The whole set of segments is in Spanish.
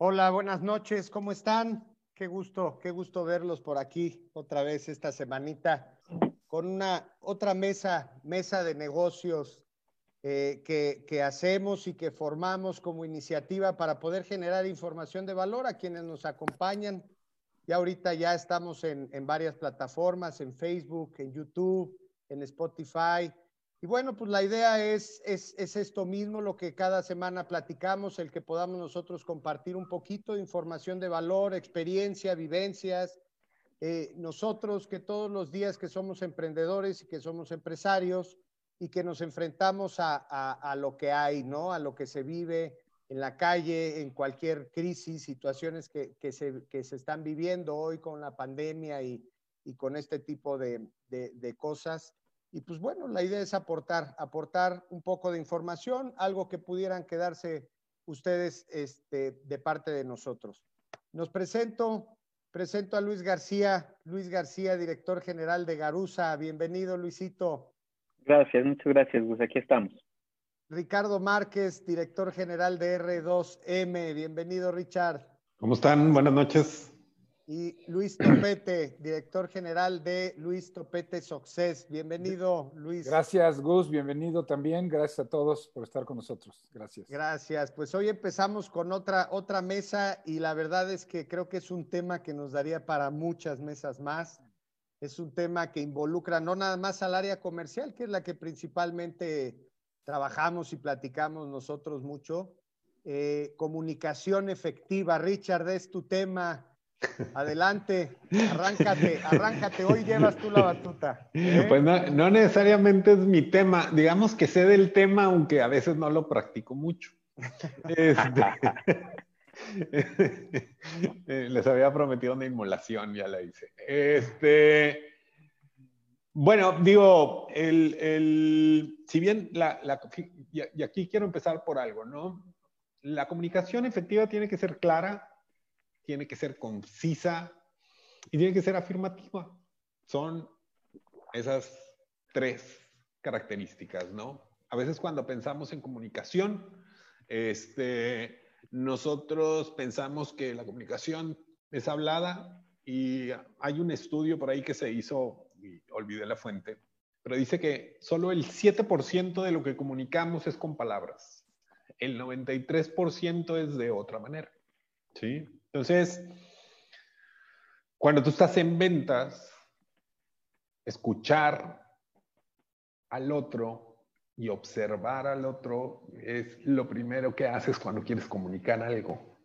Hola, buenas noches, ¿cómo están? Qué gusto, qué gusto verlos por aquí otra vez esta semanita con una otra mesa, mesa de negocios eh, que, que, hacemos y que formamos como iniciativa para poder generar información de valor a quienes nos acompañan. Y ahorita ya estamos en varias plataformas, en Facebook, en YouTube, en Spotify. Y bueno, pues la idea es, es, es, esto mismo, lo que cada semana platicamos, el que podamos nosotros compartir un poquito de información de valor, experiencia, vivencias. Eh, nosotros que todos los días que somos emprendedores y que somos empresarios y que nos enfrentamos a, a, lo que hay, ¿no? A lo que se vive en la calle, en cualquier crisis, situaciones que, que, se, que se están viviendo hoy con la pandemia y, y con este tipo de, de cosas. Y pues bueno, la idea es aportar, aportar un poco de información, algo que pudieran quedarse ustedes este, de parte de nosotros. Nos presento, presento a Luis García, Luis García, director general de Garusa. Bienvenido, Luisito. Gracias, muchas gracias, Gus. Aquí estamos. Ricardo Márquez, director general de R2M. Bienvenido, Richard. ¿Cómo están? Buenas noches y Luis Topete, director general de Luis Topete Success. Bienvenido, Luis. Gracias, Gus. Bienvenido también. Gracias a todos por estar con nosotros. Gracias. Gracias. Pues hoy empezamos con otra, otra mesa y la verdad es que creo que es un tema que nos daría para muchas mesas más. Es un tema que involucra no nada más al área comercial, que es la que principalmente trabajamos y platicamos nosotros mucho. Eh, comunicación efectiva. Richard, es tu tema. Adelante, arráncate, arráncate, hoy llevas tú la batuta. ¿eh? Pues no, no, necesariamente es mi tema, digamos que sé del tema, aunque a veces no lo practico mucho. Este, les había prometido una inmolación, ya la hice. Este, bueno, digo, el, el, si bien la, la, y aquí quiero empezar por algo, ¿no? La comunicación efectiva tiene que ser clara, tiene que ser concisa y tiene que ser afirmativa. Son esas tres características, ¿no? A veces cuando pensamos en comunicación, este, nosotros pensamos que la comunicación es hablada y hay un estudio por ahí que se hizo, y olvidé la fuente, pero dice que solo el 7% de lo que comunicamos es con palabras. El 93% es de otra manera. ¿Sí? Entonces, cuando tú estás en ventas, escuchar al otro y observar al otro es lo primero que haces cuando quieres comunicar algo.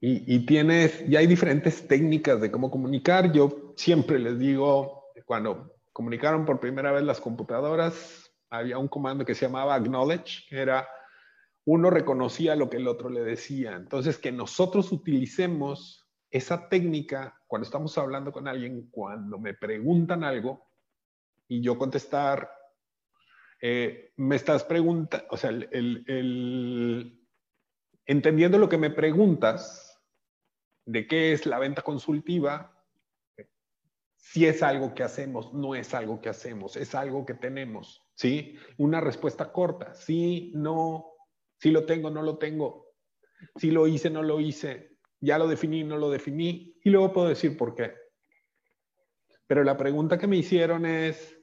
Y, y, tienes, y hay diferentes técnicas de cómo comunicar. Yo siempre les digo, cuando comunicaron por primera vez las computadoras, había un comando que se llamaba acknowledge, era uno reconocía lo que el otro le decía. Entonces, que nosotros utilicemos esa técnica cuando estamos hablando con alguien, cuando me preguntan algo y yo contestar, eh, me estás preguntando, o sea, el, el, el, entendiendo lo que me preguntas de qué es la venta consultiva, si es algo que hacemos, no es algo que hacemos, es algo que tenemos, ¿sí? Una respuesta corta, sí, no, si lo tengo, no lo tengo. Si lo hice, no lo hice. Ya lo definí, no lo definí. Y luego puedo decir por qué. Pero la pregunta que me hicieron es,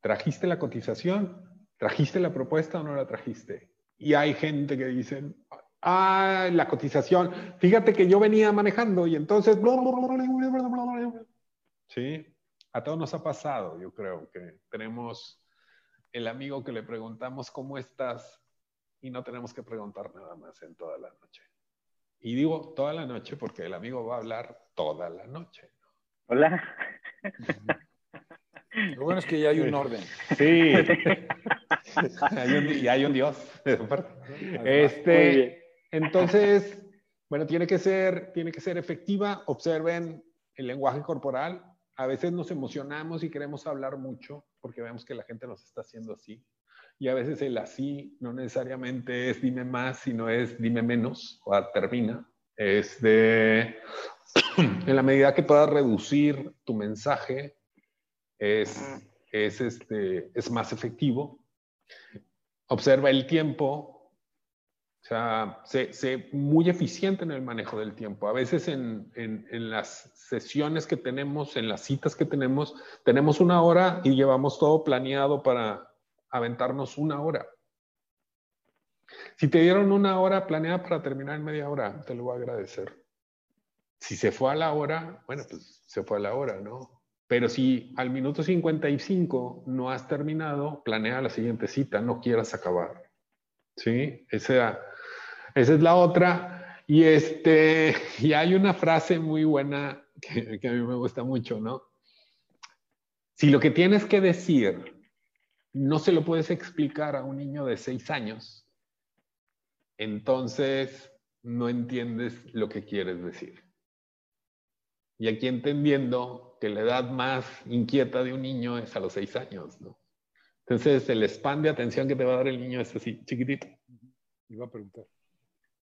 ¿trajiste la cotización? ¿Trajiste la propuesta o no la trajiste? Y hay gente que dicen, ah, la cotización. Fíjate que yo venía manejando y entonces... Sí, a todos nos ha pasado, yo creo que tenemos el amigo que le preguntamos, ¿cómo estás? Y no tenemos que preguntar nada más en toda la noche. Y digo toda la noche porque el amigo va a hablar toda la noche. Hola. Lo bueno es que ya hay un orden. Sí. hay un, y hay un Dios. Este, entonces, bueno, tiene que ser, tiene que ser efectiva. Observen el lenguaje corporal. A veces nos emocionamos y queremos hablar mucho porque vemos que la gente nos está haciendo así y a veces el así no necesariamente es dime más, sino es dime menos o termina. Es de, en la medida que puedas reducir tu mensaje, es, es, este, es más efectivo. Observa el tiempo. sea, sé, muy eficiente en el manejo del tiempo. A veces en, en, en, las sesiones que tenemos, en las citas que tenemos, tenemos una hora y llevamos todo planeado para aventarnos una hora. Si te dieron una hora planeada para terminar en media hora, te lo voy a agradecer. Si se fue a la hora, bueno, pues se fue a la hora, ¿no? Pero si al minuto 55 no has terminado, planea la siguiente cita, no quieras acabar. ¿Sí? Esa, esa es la otra. Y, este, y hay una frase muy buena que, que a mí me gusta mucho, ¿no? Si lo que tienes que decir no se lo puedes explicar a un niño de seis años, entonces no entiendes lo que quieres decir. Y aquí entendiendo que la edad más inquieta de un niño es a los seis años, ¿no? Entonces el span de atención que te va a dar el niño es así, chiquitito. Iba a preguntar.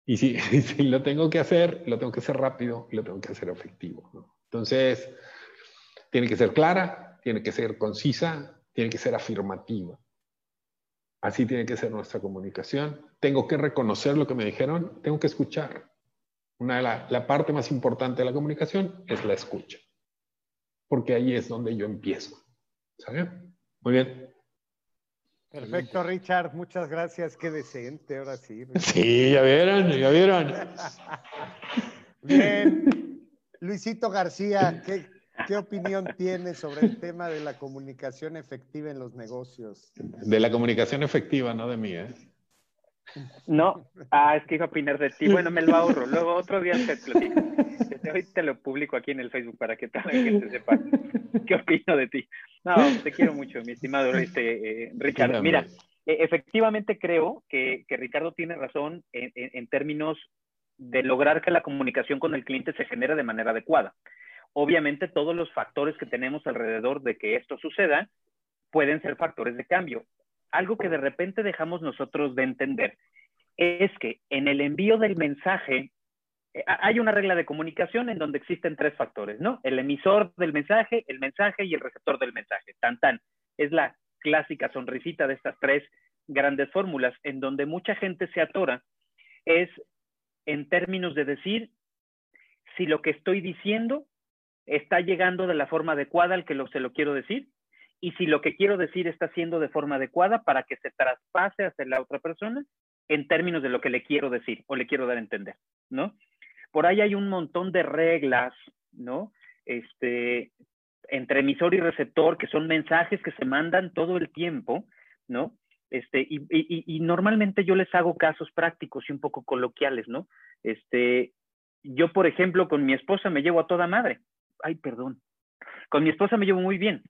Y si, si, lo tengo que hacer, lo tengo que hacer rápido y lo tengo que hacer efectivo. ¿no? Entonces, tiene que ser clara, tiene que ser concisa, tiene que ser afirmativa. Así tiene que ser nuestra comunicación. Tengo que reconocer lo que me dijeron, tengo que escuchar. Una de la, la parte más importante de la comunicación es la escucha, porque ahí es donde yo empiezo. ¿Sabe? Muy bien. Perfecto, Richard. Muchas gracias. Qué decente, ahora sí. Richard. Sí, ya vieron, ya vieron. Bien. Luisito García, ¿qué, ¿Qué opinión tienes sobre el tema de la comunicación efectiva en los negocios? De la comunicación efectiva, no de mí, ¿eh? No, ah, es que iba a opinar de ti. Bueno, me lo ahorro. Luego otro día te platico. Desde hoy te lo publico aquí en el Facebook para que toda la gente sepa qué opino de ti. No, te quiero mucho, mi estimado este, eh, Richard. Mira, eh, efectivamente creo que, que, Ricardo tiene razón en, en, en términos de lograr que la comunicación con el cliente se genere de manera adecuada. Obviamente todos los factores que tenemos alrededor de que esto suceda pueden ser factores de cambio. Algo que de repente dejamos nosotros de entender es que en el envío del mensaje eh, hay una regla de comunicación en donde existen tres factores, ¿no? El emisor del mensaje, el mensaje y el receptor del mensaje. Tan tan. Es la clásica sonrisita de estas tres grandes fórmulas en donde mucha gente se atora es en términos de decir si lo que estoy diciendo está llegando de la forma adecuada al que se lo quiero decir y si lo que quiero decir está siendo de forma adecuada para que se traspase hacia la otra persona en términos de lo que le quiero decir o le quiero dar a entender, ¿no? Por ahí hay un montón de reglas, ¿no? Este, entre emisor y receptor, que son mensajes que se mandan todo el tiempo, ¿no? Este, y, y, y normalmente yo les hago casos prácticos y un poco coloquiales, ¿no? Este, yo, por ejemplo, con mi esposa me llevo a toda madre, ay, perdón, con mi esposa me llevo muy bien.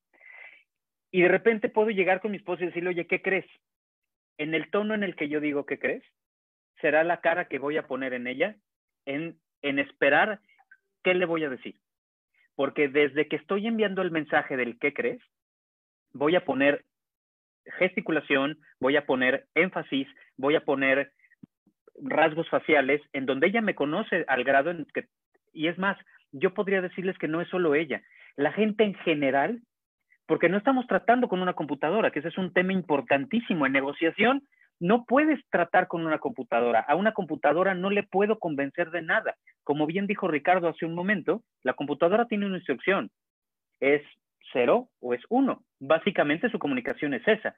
Y de repente puedo llegar con mi esposa y decirle, oye, ¿qué crees? En el tono en el que yo digo, ¿qué crees? Será la cara que voy a poner en ella en, en esperar qué le voy a decir. Porque desde que estoy enviando el mensaje del ¿qué crees? Voy a poner gesticulación, voy a poner énfasis, voy a poner rasgos faciales en donde ella me conoce al grado en que, y es más, yo podría decirles que no es solo ella, la gente en general, porque no estamos tratando con una computadora, que ese es un tema importantísimo en negociación. No puedes tratar con una computadora. A una computadora no le puedo convencer de nada. Como bien dijo Ricardo hace un momento, la computadora tiene una instrucción. Es cero o es uno. Básicamente su comunicación es esa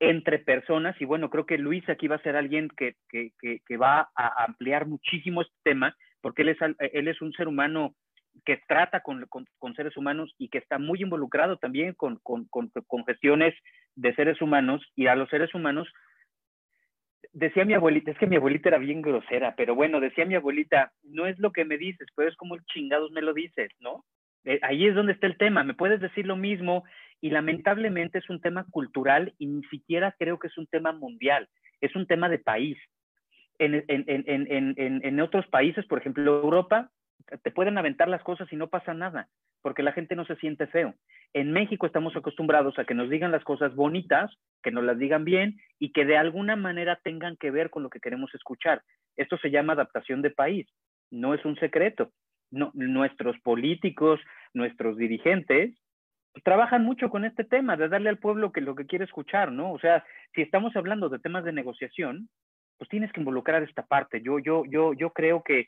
entre personas, y bueno, creo que Luis aquí va a ser alguien que, que, que, va a ampliar muchísimo este tema, porque él es, él es un ser humano que trata con, seres humanos y que está muy involucrado también con, con, gestiones de seres humanos y a los seres humanos. Decía mi abuelita, es que mi abuelita era bien grosera, pero bueno, decía mi abuelita, no es lo que me dices, pero es como el chingados me lo dices, ¿no? Eh, ahí es donde está el tema, me puedes decir lo mismo y lamentablemente es un tema cultural y ni siquiera creo que es un tema mundial, es un tema de país en, en, en, en, otros países, por ejemplo, Europa, te pueden aventar las cosas y no pasa nada, porque la gente no se siente feo. En México estamos acostumbrados a que nos digan las cosas bonitas, que nos las digan bien y que de alguna manera tengan que ver con lo que queremos escuchar. Esto se llama adaptación de país, no es un secreto. Nuestros políticos, nuestros dirigentes, trabajan mucho con este tema de darle al pueblo que lo que quiere escuchar, ¿no? O sea, si estamos hablando de temas de negociación, pues tienes que involucrar esta parte. Yo, yo, yo, yo creo que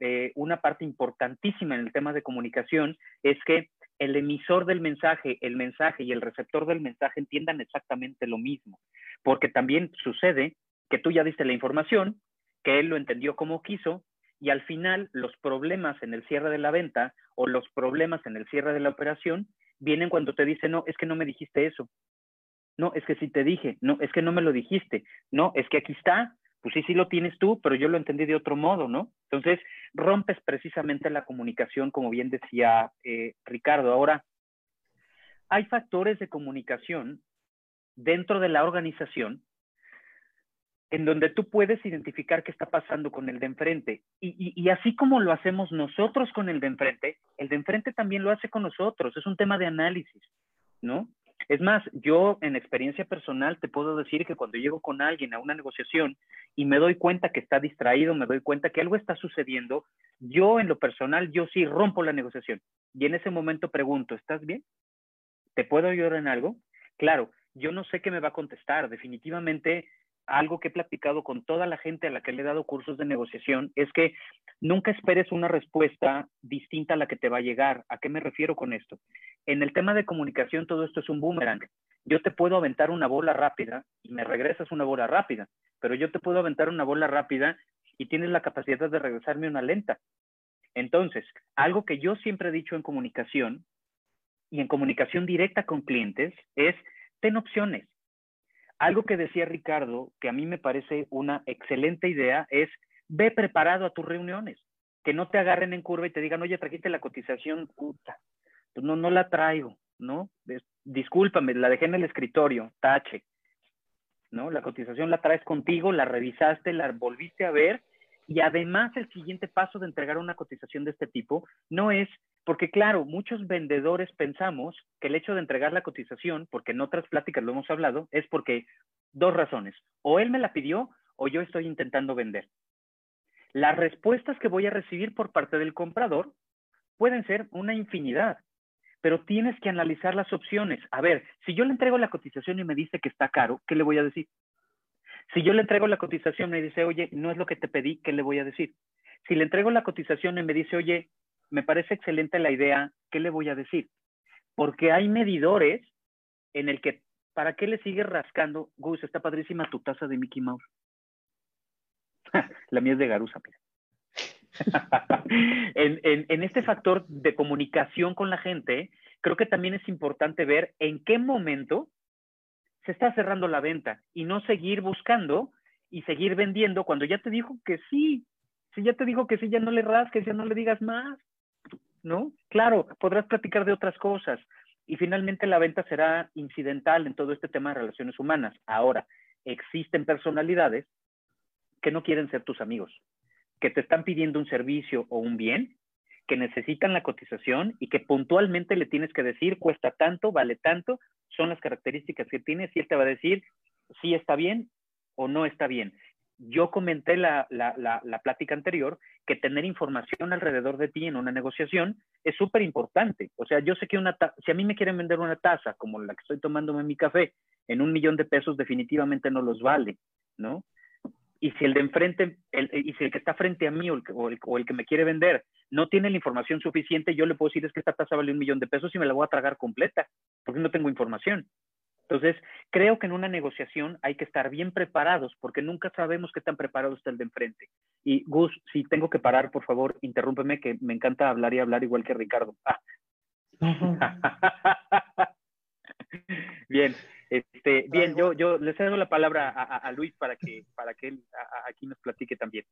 eh, una parte importantísima en el tema de comunicación es que el emisor del mensaje, el mensaje y el receptor del mensaje entiendan exactamente lo mismo, porque también sucede que tú ya diste la información, que él lo entendió como quiso y al final los problemas en el cierre de la venta o los problemas en el cierre de la operación vienen cuando te dice, no, es que no me dijiste eso. No, es que sí te dije. No, es que no me lo dijiste. No, es que aquí está. Pues sí, sí lo tienes tú, pero yo lo entendí de otro modo, ¿no? Entonces, rompes precisamente la comunicación, como bien decía eh, Ricardo. Ahora, hay factores de comunicación dentro de la organización en donde tú puedes identificar qué está pasando con el de enfrente. Y, así como lo hacemos nosotros con el de enfrente, el de enfrente también lo hace con nosotros. Es un tema de análisis, ¿no? Es más, yo en experiencia personal te puedo decir que cuando llego con alguien a una negociación y me doy cuenta que está distraído, me doy cuenta que algo está sucediendo, yo en lo personal, yo sí rompo la negociación. Y en ese momento pregunto, ¿estás bien? ¿Te puedo ayudar en algo? Claro, yo no sé qué me va a contestar. Definitivamente algo que he platicado con toda la gente a la que le he dado cursos de negociación es que nunca esperes una respuesta distinta a la que te va a llegar. ¿A qué me refiero con esto? En el tema de comunicación todo esto es un boomerang. Yo te puedo aventar una bola rápida y me regresas una bola rápida, pero yo te puedo aventar una bola rápida y tienes la capacidad de regresarme una lenta. Entonces, algo que yo siempre he dicho en comunicación y en comunicación directa con clientes es, ten opciones algo que decía Ricardo, que a mí me parece una excelente idea, es ve preparado a tus reuniones, que no te agarren en curva y te digan, oye, trajiste la cotización, puta, pues no, no la traigo, ¿no? Discúlpame, la dejé en el escritorio, tache, ¿no? La cotización la traes contigo, la revisaste, la volviste a ver y además el siguiente paso de entregar una cotización de este tipo no es, porque claro, muchos vendedores pensamos que el hecho de entregar la cotización, porque en otras pláticas lo hemos hablado, es porque dos razones, o él me la pidió o yo estoy intentando vender. Las respuestas que voy a recibir por parte del comprador pueden ser una infinidad, pero tienes que analizar las opciones. A ver, si yo le entrego la cotización y me dice que está caro, ¿qué le voy a decir? Si yo le entrego la cotización y me dice, oye, no es lo que te pedí, ¿qué le voy a decir? Si le entrego la cotización y me dice, oye, me parece excelente la idea, ¿qué le voy a decir? Porque hay medidores en el que, ¿para qué le sigues rascando? Gus, está padrísima tu taza de Mickey Mouse. la mía es de Garusa, mira. en, en, este factor de comunicación con la gente, creo que también es importante ver en qué momento se está cerrando la venta y no seguir buscando y seguir vendiendo cuando ya te dijo que sí. Si ya te dijo que sí, ya no le rasques, ya no le digas más, ¿no? Claro, podrás platicar de otras cosas y finalmente la venta será incidental en todo este tema de relaciones humanas. Ahora, existen personalidades que no quieren ser tus amigos, que te están pidiendo un servicio o un bien que necesitan la cotización y que puntualmente le tienes que decir, cuesta tanto, vale tanto, son las características que tienes y él te va a decir si está bien o no está bien. Yo comenté la, la, la, plática anterior que tener información alrededor de ti en una negociación es súper importante. O sea, yo sé que una si a mí me quieren vender una taza como la que estoy tomándome en mi café en un millón de pesos, definitivamente no los vale, ¿no? Y si el de enfrente, el, y si el que está frente a mí o el, o el, que me quiere vender no tiene la información suficiente, yo le puedo decir es que esta tasa vale un millón de pesos y me la voy a tragar completa, porque no tengo información. Entonces, creo que en una negociación hay que estar bien preparados, porque nunca sabemos qué tan preparado está el de enfrente. Y Gus, si tengo que parar, por favor, interrúmpeme, que me encanta hablar y hablar igual que Ricardo. Ah. bien, este, bien, yo, yo le cedo la palabra a, Luis para que, para que él aquí nos platique también.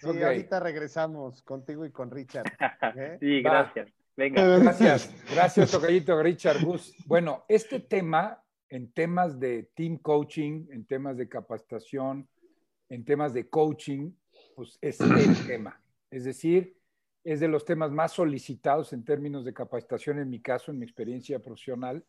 Sí, ahorita regresamos contigo y con Richard. ¿eh? Sí, gracias. Venga. Gracias, gracias, Tocayito, Richard Gus. Bueno, este tema, en temas de team coaching, en temas de capacitación, en temas de coaching, pues es el tema. Es decir, es de los temas más solicitados en términos de capacitación, en mi caso, en mi experiencia profesional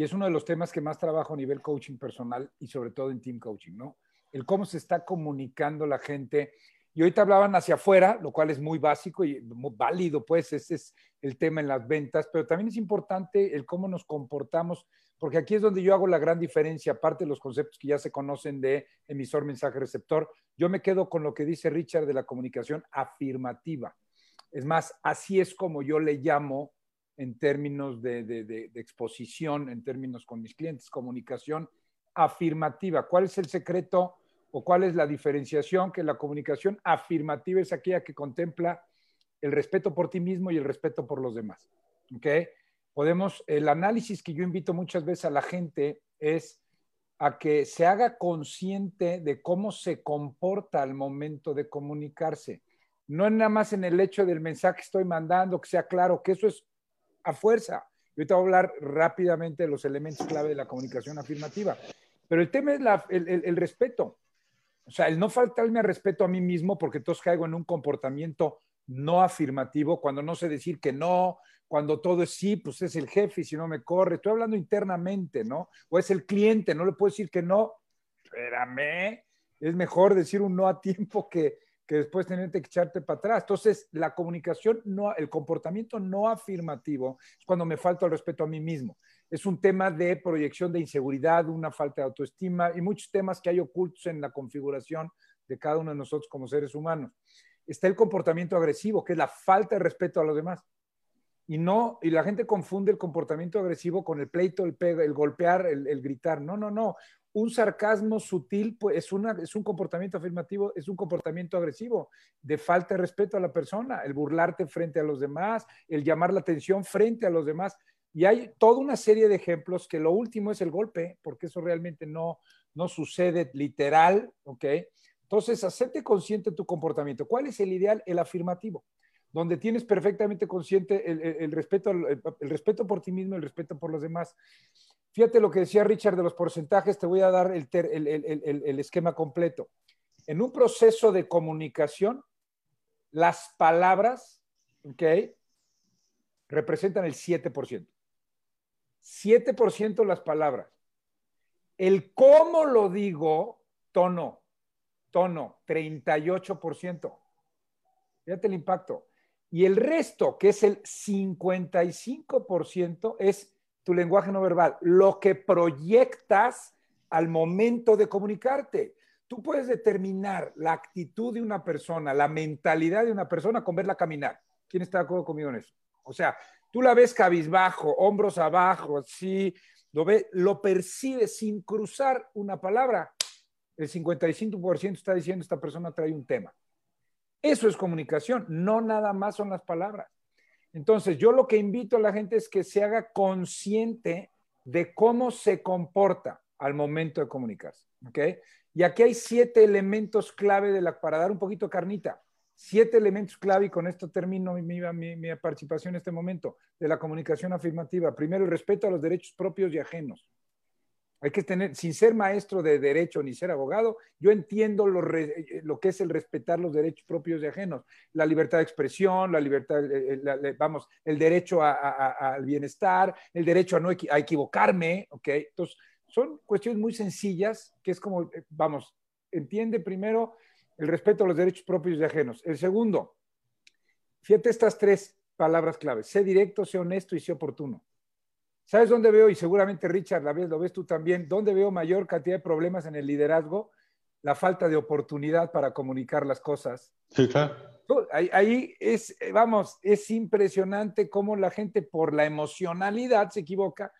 y es uno de los temas que más trabajo a nivel coaching personal y sobre todo en team coaching, ¿no? El cómo se está comunicando la gente Y ahorita hablaban hacia afuera, lo cual es muy básico y muy válido, pues ese es el tema en las ventas, pero también es importante el cómo nos comportamos, porque aquí es donde yo hago la gran diferencia, aparte de los conceptos que ya se conocen de emisor, mensaje, receptor, yo me quedo con lo que dice Richard de la comunicación afirmativa. Es más, así es como yo le llamo en términos de, de exposición, en términos con mis clientes, comunicación afirmativa. ¿Cuál es el secreto? o cuál es la diferenciación que la comunicación afirmativa es aquella que contempla el respeto por ti mismo y el respeto por los demás. ¿Ok? Podemos, el análisis que yo invito muchas veces a la gente es a que se haga consciente de cómo se comporta al momento de comunicarse. No nada más en el hecho del mensaje que estoy mandando, que sea claro, que eso es a fuerza. Yo te voy a hablar rápidamente de los elementos clave de la comunicación afirmativa. Pero el tema es el respeto. O sea, el no faltarme respeto a mí mismo porque entonces caigo en un comportamiento no afirmativo, cuando no sé decir que no, cuando todo es sí, pues es el jefe y si no me corre. Estoy hablando internamente, ¿no? O es el cliente, no le puedo decir que no. Espérame, es mejor decir un no a tiempo que, que después tenerte que echarte para atrás. Entonces, la comunicación, no, el comportamiento no afirmativo es cuando me falta el respeto a mí mismo es un tema de proyección de inseguridad, una falta de autoestima y muchos temas que hay ocultos en la configuración de cada uno de nosotros como seres humanos. Está el comportamiento agresivo, que es la falta de respeto a los demás. Y no, y la gente confunde el comportamiento agresivo con el pleito, el, el golpear, el, gritar. No, no, no. Un sarcasmo sutil pues, es, un comportamiento afirmativo, es un comportamiento agresivo, de falta de respeto a la persona, el burlarte frente a los demás, el llamar la atención frente a los demás. Y hay toda una serie de ejemplos que lo último es el golpe, porque eso realmente no, no sucede literal, ¿ok? Entonces, hacerte consciente de tu comportamiento. ¿Cuál es el ideal? El afirmativo, donde tienes perfectamente consciente el, respeto, el, respeto por ti mismo, el respeto por los demás. Fíjate lo que decía Richard de los porcentajes, te voy a dar el, esquema completo. En un proceso de comunicación, las palabras, ¿ok? Representan el 7%. 7% las palabras. El cómo lo digo, tono, tono, 38%. Fíjate el impacto. Y el resto, que es el 55%, es tu lenguaje no verbal, lo que proyectas al momento de comunicarte. Tú puedes determinar la actitud de una persona, la mentalidad de una persona con verla caminar. ¿Quién está de acuerdo conmigo en eso? O sea, Tú la ves cabizbajo, hombros abajo, así, lo, ve, lo percibes sin cruzar una palabra. El 55% está diciendo esta persona trae un tema. Eso es comunicación, no nada más son las palabras. Entonces, yo lo que invito a la gente es que se haga consciente de cómo se comporta al momento de comunicarse. ¿ok? Y aquí hay siete elementos clave para dar un poquito de carnita siete elementos clave y con esto termino mi, participación en este momento de la comunicación afirmativa. Primero, el respeto a los derechos propios y ajenos. Hay que tener, sin ser maestro de derecho ni ser abogado, yo entiendo lo, que es el respetar los derechos propios y ajenos. La libertad de expresión, la libertad, eh, eh, vamos, el derecho al bienestar, el derecho a no a equivocarme, ¿ok? Entonces, son cuestiones muy sencillas que es como, eh, vamos, entiende primero el respeto a los derechos propios y ajenos. El segundo, fíjate estas tres palabras claves, sé directo, sé honesto y sé oportuno. ¿Sabes dónde veo? Y seguramente Richard, la vez lo ves tú también, ¿dónde veo mayor cantidad de problemas en el liderazgo? La falta de oportunidad para comunicar las cosas. Sí, claro. Ahí, ahí es, vamos, es impresionante cómo la gente por la emocionalidad se equivoca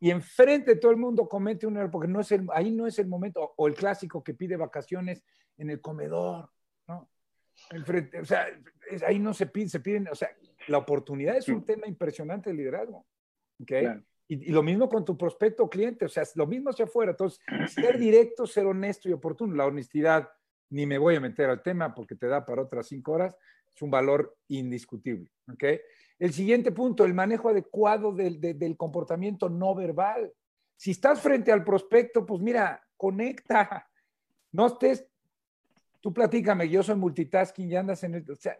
y enfrente de todo el mundo comete un error, porque no es el, ahí no es el momento, o el clásico que pide vacaciones en el comedor, ¿no? Enfrente, o sea, ahí no se pide, se piden, o sea, la oportunidad es un tema impresionante de liderazgo, ¿ok? Y, lo mismo con tu prospecto cliente, o sea, lo mismo hacia afuera. Entonces, ser directo, ser honesto y oportuno. La honestidad, ni me voy a meter al tema porque te da para otras cinco horas, es un valor indiscutible, ¿ok? El siguiente punto, el manejo adecuado del, comportamiento no verbal. Si estás frente al prospecto, pues mira, conecta. No estés, tú platícame, yo soy multitasking y andas en el, o sea,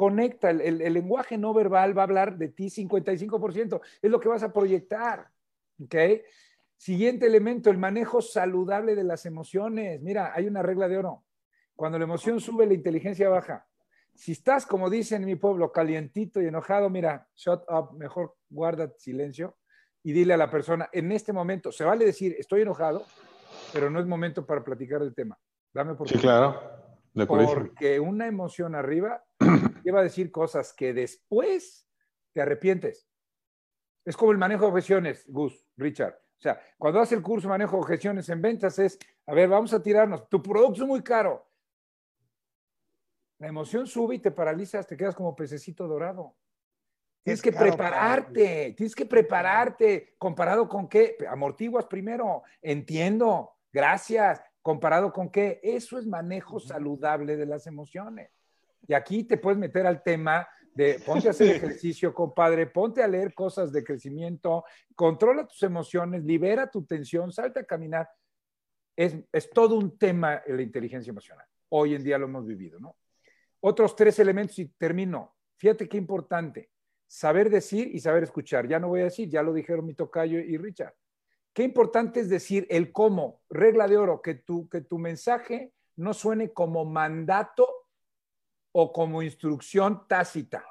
conecta, el, lenguaje no verbal va a hablar de ti 55%, es lo que vas a proyectar, ¿ok? Siguiente elemento, el manejo saludable de las emociones. Mira, hay una regla de oro. Cuando la emoción sube, la inteligencia baja. Si estás, como dicen en mi pueblo, calientito y enojado, mira, shut up, mejor guarda silencio y dile a la persona, en este momento, se vale decir, estoy enojado, pero no es momento para platicar del tema. Dame por Sí, claro. Porque una emoción arriba lleva a decir cosas que después te arrepientes. Es como el manejo de objeciones, Gus, Richard. O sea, cuando haces el curso de manejo de objeciones en ventas es, a ver, vamos a tirarnos, tu producto es muy caro. La emoción sube y te paralizas, te quedas como pececito dorado. Tienes que prepararte, tienes que prepararte. ¿Comparado con qué? Amortiguas primero. Entiendo, gracias. ¿Comparado con qué? Eso es manejo saludable de las emociones. Y aquí te puedes meter al tema de ponte a hacer ejercicio, compadre, ponte a leer cosas de crecimiento, controla tus emociones, libera tu tensión, salte a caminar. Es, es todo un tema la inteligencia emocional. Hoy en día lo hemos vivido, ¿no? Otros tres elementos y termino. Fíjate qué importante. Saber decir y saber escuchar. Ya no voy a decir, ya lo dijeron mi tocayo y Richard. Qué importante es decir el cómo. Regla de oro, que tu, que tu mensaje no suene como mandato o como instrucción tácita.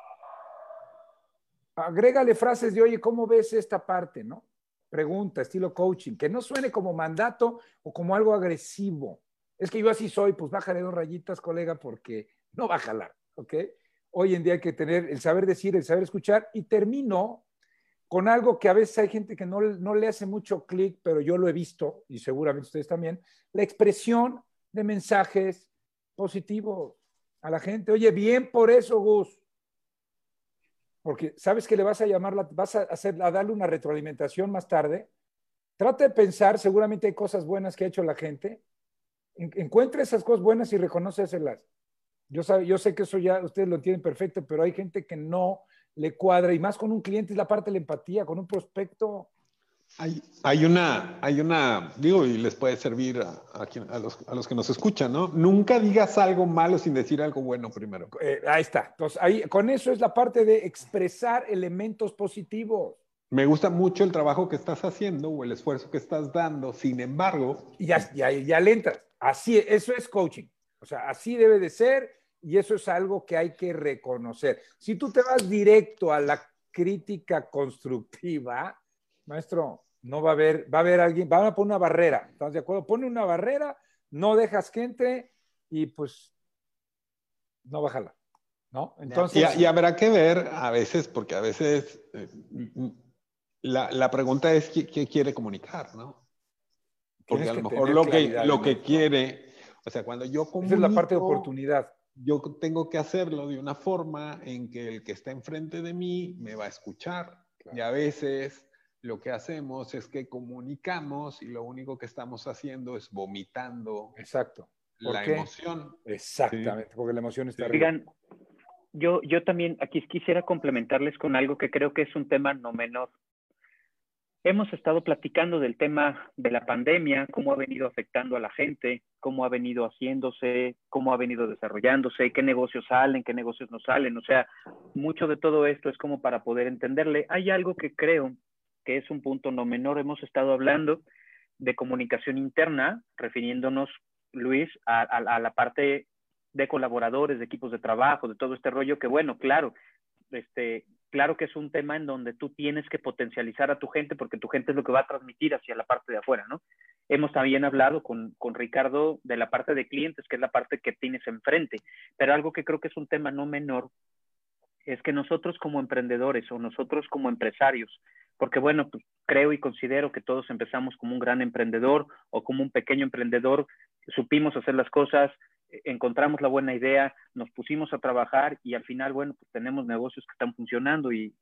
Agrégale frases de, oye, ¿cómo ves esta parte? ¿No? Pregunta, estilo coaching, que no suene como mandato o como algo agresivo. Es que yo así soy, pues bájale dos rayitas, colega, porque no va a jalar, ¿ok? Hoy en día hay que tener el saber decir, el saber escuchar y termino con algo que a veces hay gente que no, no le hace mucho clic, pero yo lo he visto y seguramente ustedes también, la expresión de mensajes positivos a la gente. Oye, bien por eso, Gus. Porque sabes que le vas a llamar, vas a, hacer, a darle una retroalimentación más tarde. Trata de pensar, seguramente hay cosas buenas que ha hecho la gente. Encuentra esas cosas buenas y reconóceselas. Yo, yo sé que eso ya ustedes lo entienden perfecto, pero hay gente que no le cuadra y más con un cliente es la parte de la empatía, con un prospecto. Hay, hay, una, hay una, digo, y les puede servir a, a, los, a, los, que nos escuchan, ¿no? Nunca digas algo malo sin decir algo bueno primero. Eh, ahí está. Entonces, ahí, con eso es la parte de expresar elementos positivos. Me gusta mucho el trabajo que estás haciendo o el esfuerzo que estás dando, sin embargo. Ya, ya, ya le entras. Así, eso es coaching. O sea, así debe de ser y eso es algo que hay que reconocer. Si tú te vas directo a la crítica constructiva, maestro, no va a haber, va a haber alguien, van a poner una barrera, ¿estás de acuerdo? Pone una barrera, no dejas que entre y pues no bájala, ¿no? Entonces... Y, habrá que ver a veces, porque a veces eh, la, la, pregunta es ¿qué, quiere comunicar, ¿no? Porque a lo mejor lo que, lo que quiere, o sea, cuando yo comunico... Esa es la parte de oportunidad yo tengo que hacerlo de una forma en que el que está enfrente de mí me va a escuchar. Y a veces lo que hacemos es que comunicamos y lo único que estamos haciendo es vomitando Exacto. la emoción. Exactamente, porque la emoción está Digan, yo, yo también aquí quisiera complementarles con algo que creo que es un tema no menor. Hemos estado platicando del tema de la pandemia, cómo ha venido afectando a la gente, cómo ha venido haciéndose, cómo ha venido desarrollándose, qué negocios salen, qué negocios no salen. O sea, mucho de todo esto es como para poder entenderle. Hay algo que creo que es un punto no menor. Hemos estado hablando de comunicación interna, refiriéndonos, Luis, a, la parte de colaboradores, de equipos de trabajo, de todo este rollo, que bueno, claro, este, claro que es un tema en donde tú tienes que potencializar a tu gente porque tu gente es lo que va a transmitir hacia la parte de afuera, ¿no? Hemos también hablado con, Ricardo de la parte de clientes, que es la parte que tienes enfrente, pero algo que creo que es un tema no menor es que nosotros como emprendedores o nosotros como empresarios, porque bueno, pues, creo y considero que todos empezamos como un gran emprendedor o como un pequeño emprendedor, supimos hacer las cosas, encontramos la buena idea, nos pusimos a trabajar y al final, bueno, pues tenemos negocios que están funcionando y,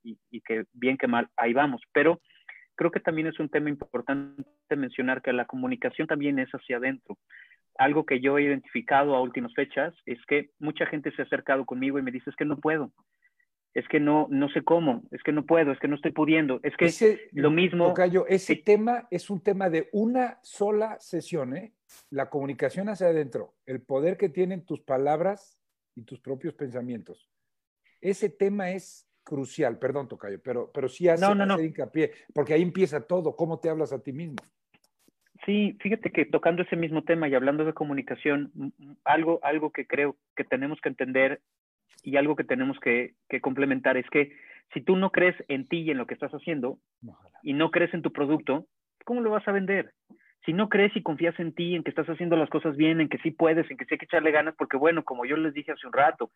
que bien que mal, ahí vamos. Pero creo que también es un tema importante mencionar que la comunicación también es hacia adentro. Algo que yo he identificado a últimas fechas es que mucha gente se ha acercado conmigo y me dice es que no puedo, es que no, no sé cómo, es que no puedo, es que no estoy pudiendo, es que lo mismo. ese tema es un tema de una sola sesión, ¿eh? La comunicación hacia adentro, el poder que tienen tus palabras y tus propios pensamientos. Ese tema es crucial, perdón, Tocayo, pero, pero sí hace, no, no, no. hincapié, porque ahí empieza todo, cómo te hablas a ti mismo. Sí, fíjate que tocando ese mismo tema y hablando de comunicación, algo, algo que creo que tenemos que entender y algo que tenemos que, que complementar es que si tú no crees en ti y en lo que estás haciendo y no crees en tu producto, ¿cómo lo vas a vender? Si no crees y confías en ti, en que estás haciendo las cosas bien, en que sí puedes, en que sí hay que echarle ganas, porque bueno, como yo les dije hace un rato,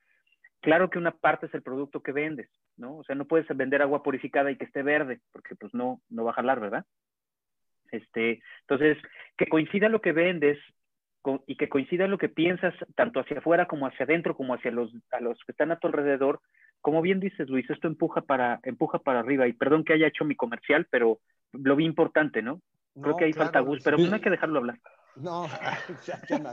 claro que una parte es el producto que vendes, ¿no? O sea, no puedes vender agua purificada y que esté verde, porque pues no, no va a jalar, ¿verdad? Este, entonces, que coincida lo que vendes y que coincida lo que piensas tanto hacia afuera como hacia adentro, como hacia los, a los que están a tu alrededor. Como bien dices, Luis, esto empuja para, empuja para arriba. Y perdón que haya hecho mi comercial, pero lo vi importante, ¿no? Creo que ahí falta Gus, pero no hay que dejarlo hablar. No, ya, ya me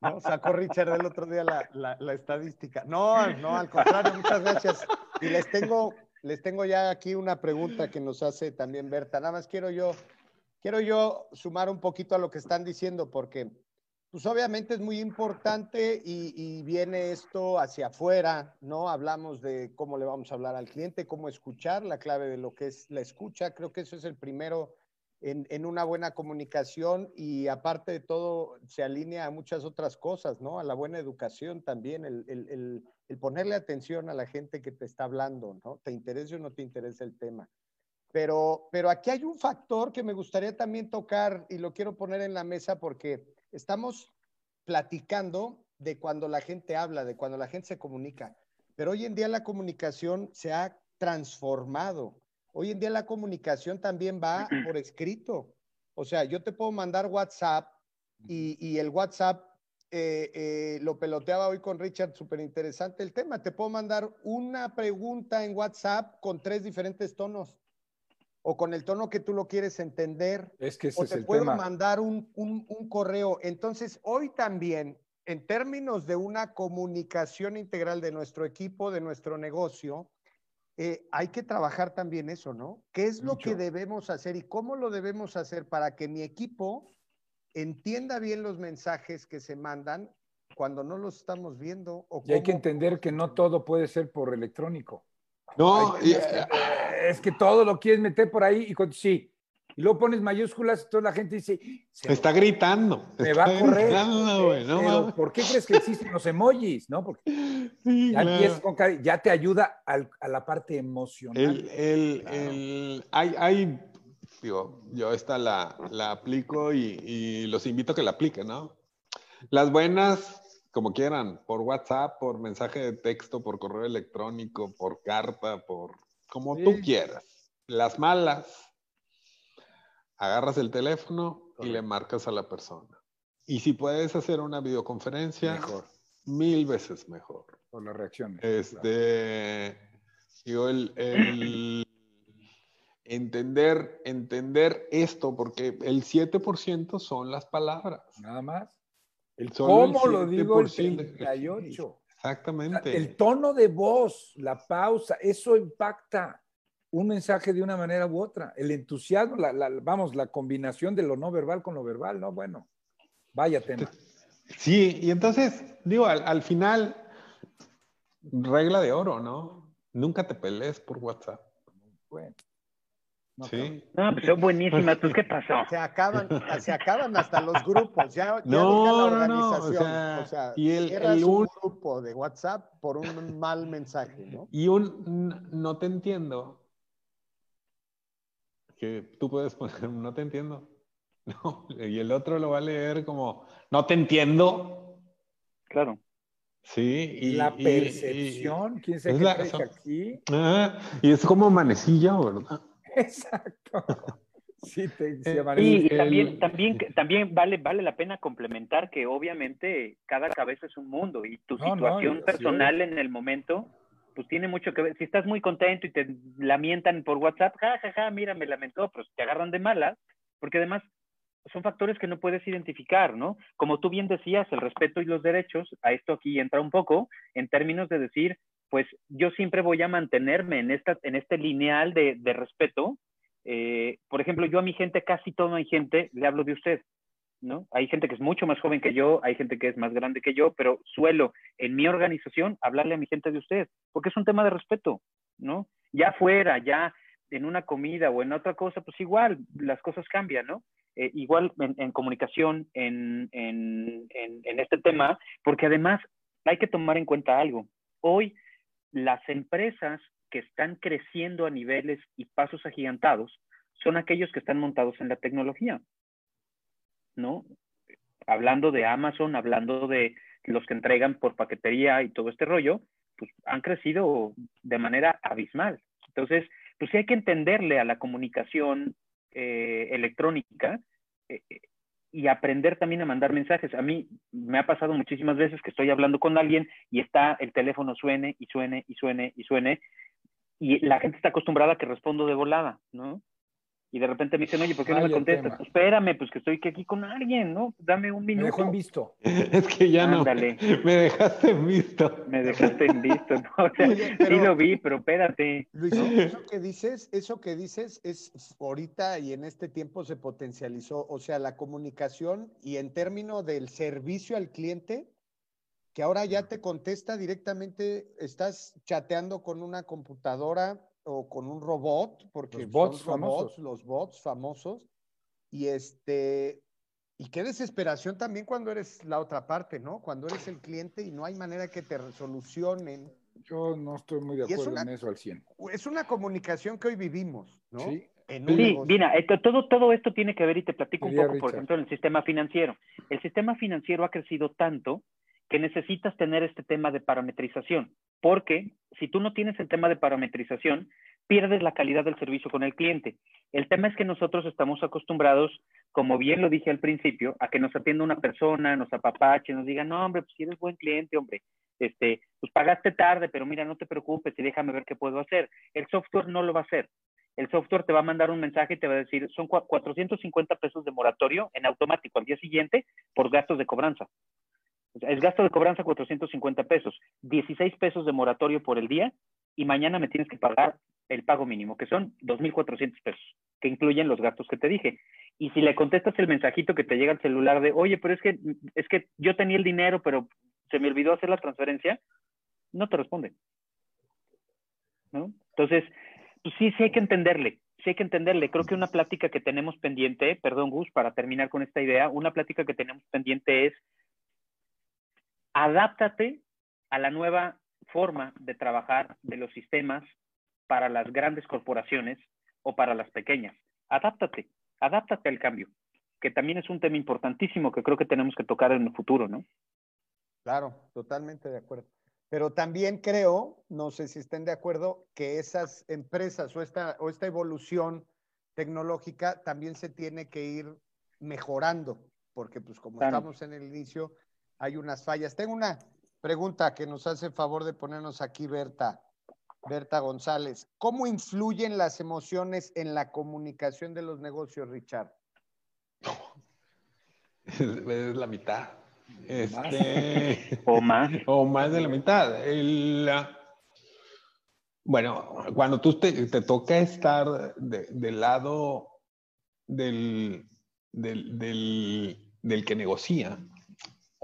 No, sacó Richard el otro día la, la, la, estadística. No, no, al contrario, muchas gracias. Y les tengo, les tengo ya aquí una pregunta que nos hace también Berta. Nada más quiero yo, quiero yo sumar un poquito a lo que están diciendo, porque pues obviamente es muy importante y, y, viene esto hacia afuera, ¿no? Hablamos de cómo le vamos a hablar al cliente, cómo escuchar, la clave de lo que es la escucha. Creo que eso es el primero en, en una buena comunicación y aparte de todo se alinea a muchas otras cosas, ¿no? A la buena educación también, el, el, el el ponerle atención a la gente que te está hablando, ¿no? Te interese o no te interesa el tema. Pero, pero aquí hay un factor que me gustaría también tocar y lo quiero poner en la mesa porque estamos platicando de cuando la gente habla, de cuando la gente se comunica. Pero hoy en día la comunicación se ha transformado. Hoy en día la comunicación también va por escrito. O sea, yo te puedo mandar WhatsApp y, y el WhatsApp eh, eh, lo peloteaba hoy con Richard, súper interesante el tema. Te puedo mandar una pregunta en WhatsApp con tres diferentes tonos o con el tono que tú lo quieres entender. Es que o te puedo mandar un, un, un correo. Entonces, hoy también, en términos de una comunicación integral de nuestro equipo, de nuestro negocio, eh, hay que trabajar también eso, ¿no? ¿Qué es lo que debemos hacer y cómo lo debemos hacer para que mi equipo entienda bien los mensajes que se mandan cuando no los estamos viendo. O y hay que entender que no todo puede ser por electrónico. No, es, que, es, que, todo lo quieres meter por ahí y cuando, sí. Y luego pones mayúsculas y toda la gente dice, se está gritando. Me va a correr. Gritando, ¿por qué crees que existen los emojis? ¿No? Porque sí, ya, claro. con, ya, te ayuda al, a la parte emocional. El, el, claro. el, hay, hay Digo, yo esta la, la aplico y, y, los invito a que la apliquen, ¿no? Las buenas, como quieran, por WhatsApp, por mensaje de texto, por correo electrónico, por carta, por como sí. tú quieras. Las malas, agarras el teléfono y le marcas a la persona. Y si puedes hacer una videoconferencia, mejor. mil veces mejor. Por las reacciones. Este, digo, el, el entender, entender esto, porque el 7% son las palabras. Nada más. El cómo el lo digo el 38. Exactamente. El tono de voz, la pausa, eso impacta un mensaje de una manera u otra. El entusiasmo, la, la, vamos, la combinación de lo no verbal con lo verbal, ¿no? Bueno, vaya tema. Sí, y entonces, digo, al, al final, regla de oro, ¿no? Nunca te pelees por WhatsApp. Bueno. No, sí. no, pues son buenísimas. ¿Pues qué pasó? Se acaban, se acaban hasta los grupos. Ya, ya no, la organización. no. O sea, o sea y el, el un grupo de WhatsApp por un mal mensaje, ¿no? Y un no te entiendo. Que tú puedes poner no te entiendo. No, y el otro lo va a leer como no te entiendo. Claro. Sí, y la percepción, y, y, quién qué la, son, aquí. Ah, y es como manecilla, ¿verdad? Exacto. Sí, te, sí, y, y también, también, también vale, vale la pena complementar que obviamente cada cabeza es un mundo y tu no, situación no, personal sí. en el momento, pues tiene mucho que ver. Si estás muy contento y te lamentan por WhatsApp, ja, ja, ja, mira, me lamentó, pero te agarran de malas, porque además son factores que no puedes identificar, ¿no? Como tú bien decías, el respeto y los derechos, a esto aquí entra un poco en términos de decir, pues yo siempre voy a mantenerme en, esta, en este lineal de, respeto. Eh, por ejemplo, yo a mi gente, casi toda mi gente, le hablo de usted, ¿no? Hay gente que es mucho más joven que yo, hay gente que es más grande que yo, pero suelo en mi organización hablarle a mi gente de usted, porque es un tema de respeto, ¿no? Ya fuera, ya en una comida o en otra cosa, pues igual las cosas cambian, ¿no? eh, igual en, comunicación, en, este tema, porque además hay que tomar en cuenta algo. Hoy las empresas que están creciendo a niveles y pasos agigantados son aquellos que están montados en la tecnología, ¿no? Hablando de Amazon, hablando de los que entregan por paquetería y todo este rollo, pues han crecido de manera abismal. Entonces, pues sí hay que entenderle a la comunicación eh, electrónica eh, y aprender también a mandar mensajes. A mí me ha pasado muchísimas veces que estoy hablando con alguien y está el teléfono suene y suene y suene y suene y la gente está acostumbrada a que respondo de volada, ¿no? Y de repente me dicen, oye, ¿por qué no me contestas? Pues espérame, pues que estoy aquí con alguien, ¿no? Dame un minuto. Me dejó en visto. Es que ya no. Me dejaste en visto. Me dejaste en visto, ¿no? sí lo vi, pero espérate. Luis, eso que dices, eso que dices es ahorita y en este tiempo se potencializó, o sea, la comunicación y en términos del servicio al cliente, que ahora ya te contesta directamente, estás chateando con una computadora o con un robot, porque los bots famosos. los bots famosos, y este, y qué desesperación también cuando eres la otra parte, ¿no? Cuando eres el cliente y no hay manera que te resolucionen. Yo no estoy muy de acuerdo en eso al 100. Es una comunicación que hoy vivimos, ¿no? Sí. sí, mira, todo, todo esto tiene que ver y te platico un poco, por ejemplo, en el sistema financiero. El sistema financiero ha crecido tanto que necesitas tener este tema de parametrización, porque si tú no tienes el tema de parametrización, pierdes la calidad del servicio con el cliente. El tema es que nosotros estamos acostumbrados, como bien lo dije al principio, a que nos atienda una persona, nos apapache, nos diga, no, hombre, pues si eres buen cliente, hombre, este, pues pagaste tarde, pero mira, no te preocupes y déjame ver qué puedo hacer. El software no lo va a hacer. El software te va a mandar un mensaje y te va a decir, son 450 pesos de moratorio en automático al día siguiente por gastos de cobranza. Es gasto de cobranza 450 pesos, 16 pesos de moratorio por el día y mañana me tienes que pagar el pago mínimo, que son 2.400 pesos, que incluyen los gastos que te dije. Y si le contestas el mensajito que te llega al celular de, oye, pero es que, es que yo tenía el dinero, pero se me olvidó hacer la transferencia, no te responde. ¿No? Entonces, pues sí, sí hay que entenderle, sí hay que entenderle. Creo que una plática que tenemos pendiente, perdón Gus, para terminar con esta idea, una plática que tenemos pendiente es adáptate a la nueva forma de trabajar de los sistemas para las grandes corporaciones o para las pequeñas. Adáptate, adáptate al cambio, que también es un tema importantísimo que creo que tenemos que tocar en el futuro, ¿no? Claro, totalmente de acuerdo. Pero también creo, no sé si estén de acuerdo, que esas empresas o esta, o esta evolución tecnológica también se tiene que ir mejorando, porque pues como estamos en el inicio, hay unas fallas. Tengo una pregunta que nos hace favor de ponernos aquí, Berta. Berta González, ¿cómo influyen las emociones en la comunicación de los negocios, Richard? Es la mitad. Este, o más. O más de la mitad. bueno, cuando tú te, toca estar del lado del, del que negocia,